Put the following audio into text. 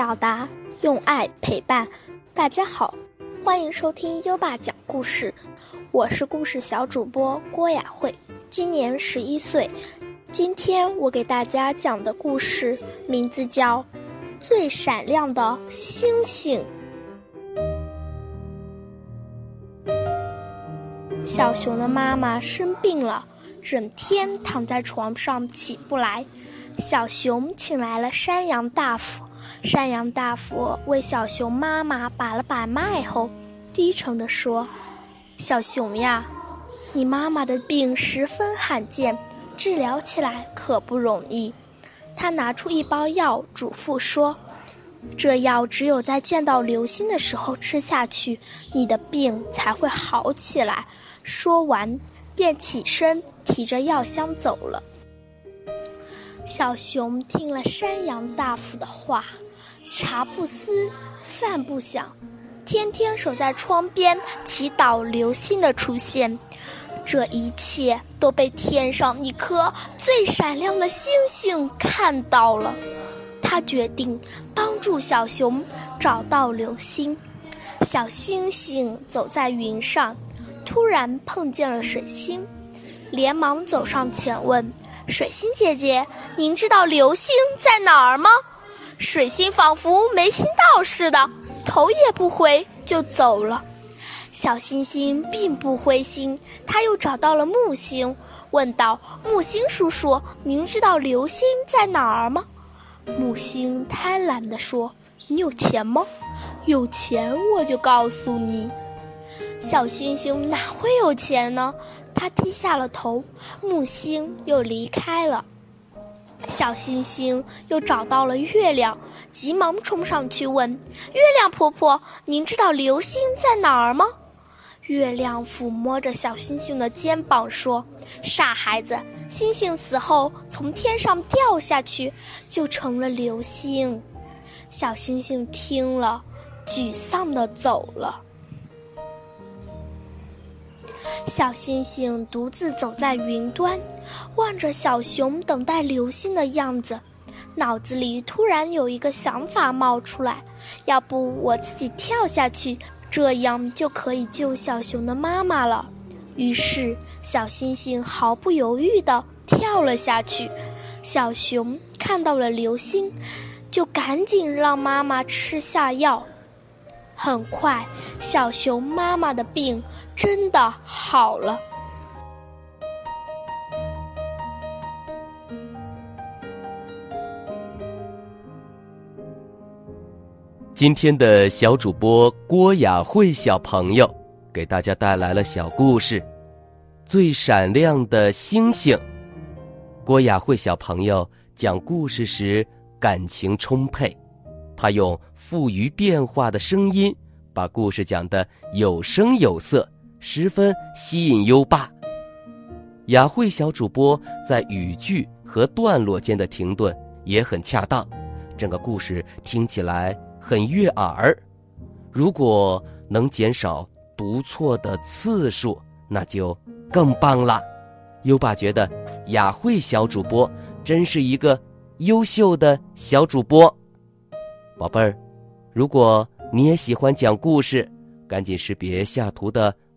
表达，用爱陪伴。大家好，欢迎收听优爸讲故事，我是故事小主播郭雅慧，今年十一岁。今天我给大家讲的故事名字叫《最闪亮的星星》。小熊的妈妈生病了，整天躺在床上起不来。小熊请来了山羊大夫，山羊大夫为小熊妈妈把了把脉后，低沉地说：“小熊呀，你妈妈的病十分罕见，治疗起来可不容易。”他拿出一包药，嘱咐说：“这药只有在见到流星的时候吃下去，你的病才会好起来。”说完，便起身提着药箱走了。小熊听了山羊大夫的话，茶不思，饭不想，天天守在窗边祈祷流星的出现。这一切都被天上一颗最闪亮的星星看到了。他决定帮助小熊找到流星。小星星走在云上，突然碰见了水星，连忙走上前问。水星姐姐，您知道流星在哪儿吗？水星仿佛没听到似的，头也不回就走了。小星星并不灰心，他又找到了木星，问道：“木星叔叔，您知道流星在哪儿吗？”木星贪婪地说：“你有钱吗？有钱我就告诉你。”小星星哪会有钱呢？他低下了头，木星又离开了。小星星又找到了月亮，急忙冲上去问：“月亮婆婆，您知道流星在哪儿吗？”月亮抚摸着小星星的肩膀说：“傻孩子，星星死后从天上掉下去，就成了流星。”小星星听了，沮丧地走了。小星星独自走在云端，望着小熊等待流星的样子，脑子里突然有一个想法冒出来：要不我自己跳下去，这样就可以救小熊的妈妈了。于是，小星星毫不犹豫地跳了下去。小熊看到了流星，就赶紧让妈妈吃下药。很快，小熊妈妈的病。真的好了。今天的小主播郭雅慧小朋友给大家带来了小故事《最闪亮的星星》。郭雅慧小朋友讲故事时感情充沛，他用富于变化的声音把故事讲得有声有色。十分吸引优爸。雅慧小主播在语句和段落间的停顿也很恰当，整个故事听起来很悦耳。如果能减少读错的次数，那就更棒了。优爸觉得雅慧小主播真是一个优秀的小主播。宝贝儿，如果你也喜欢讲故事，赶紧识别下图的。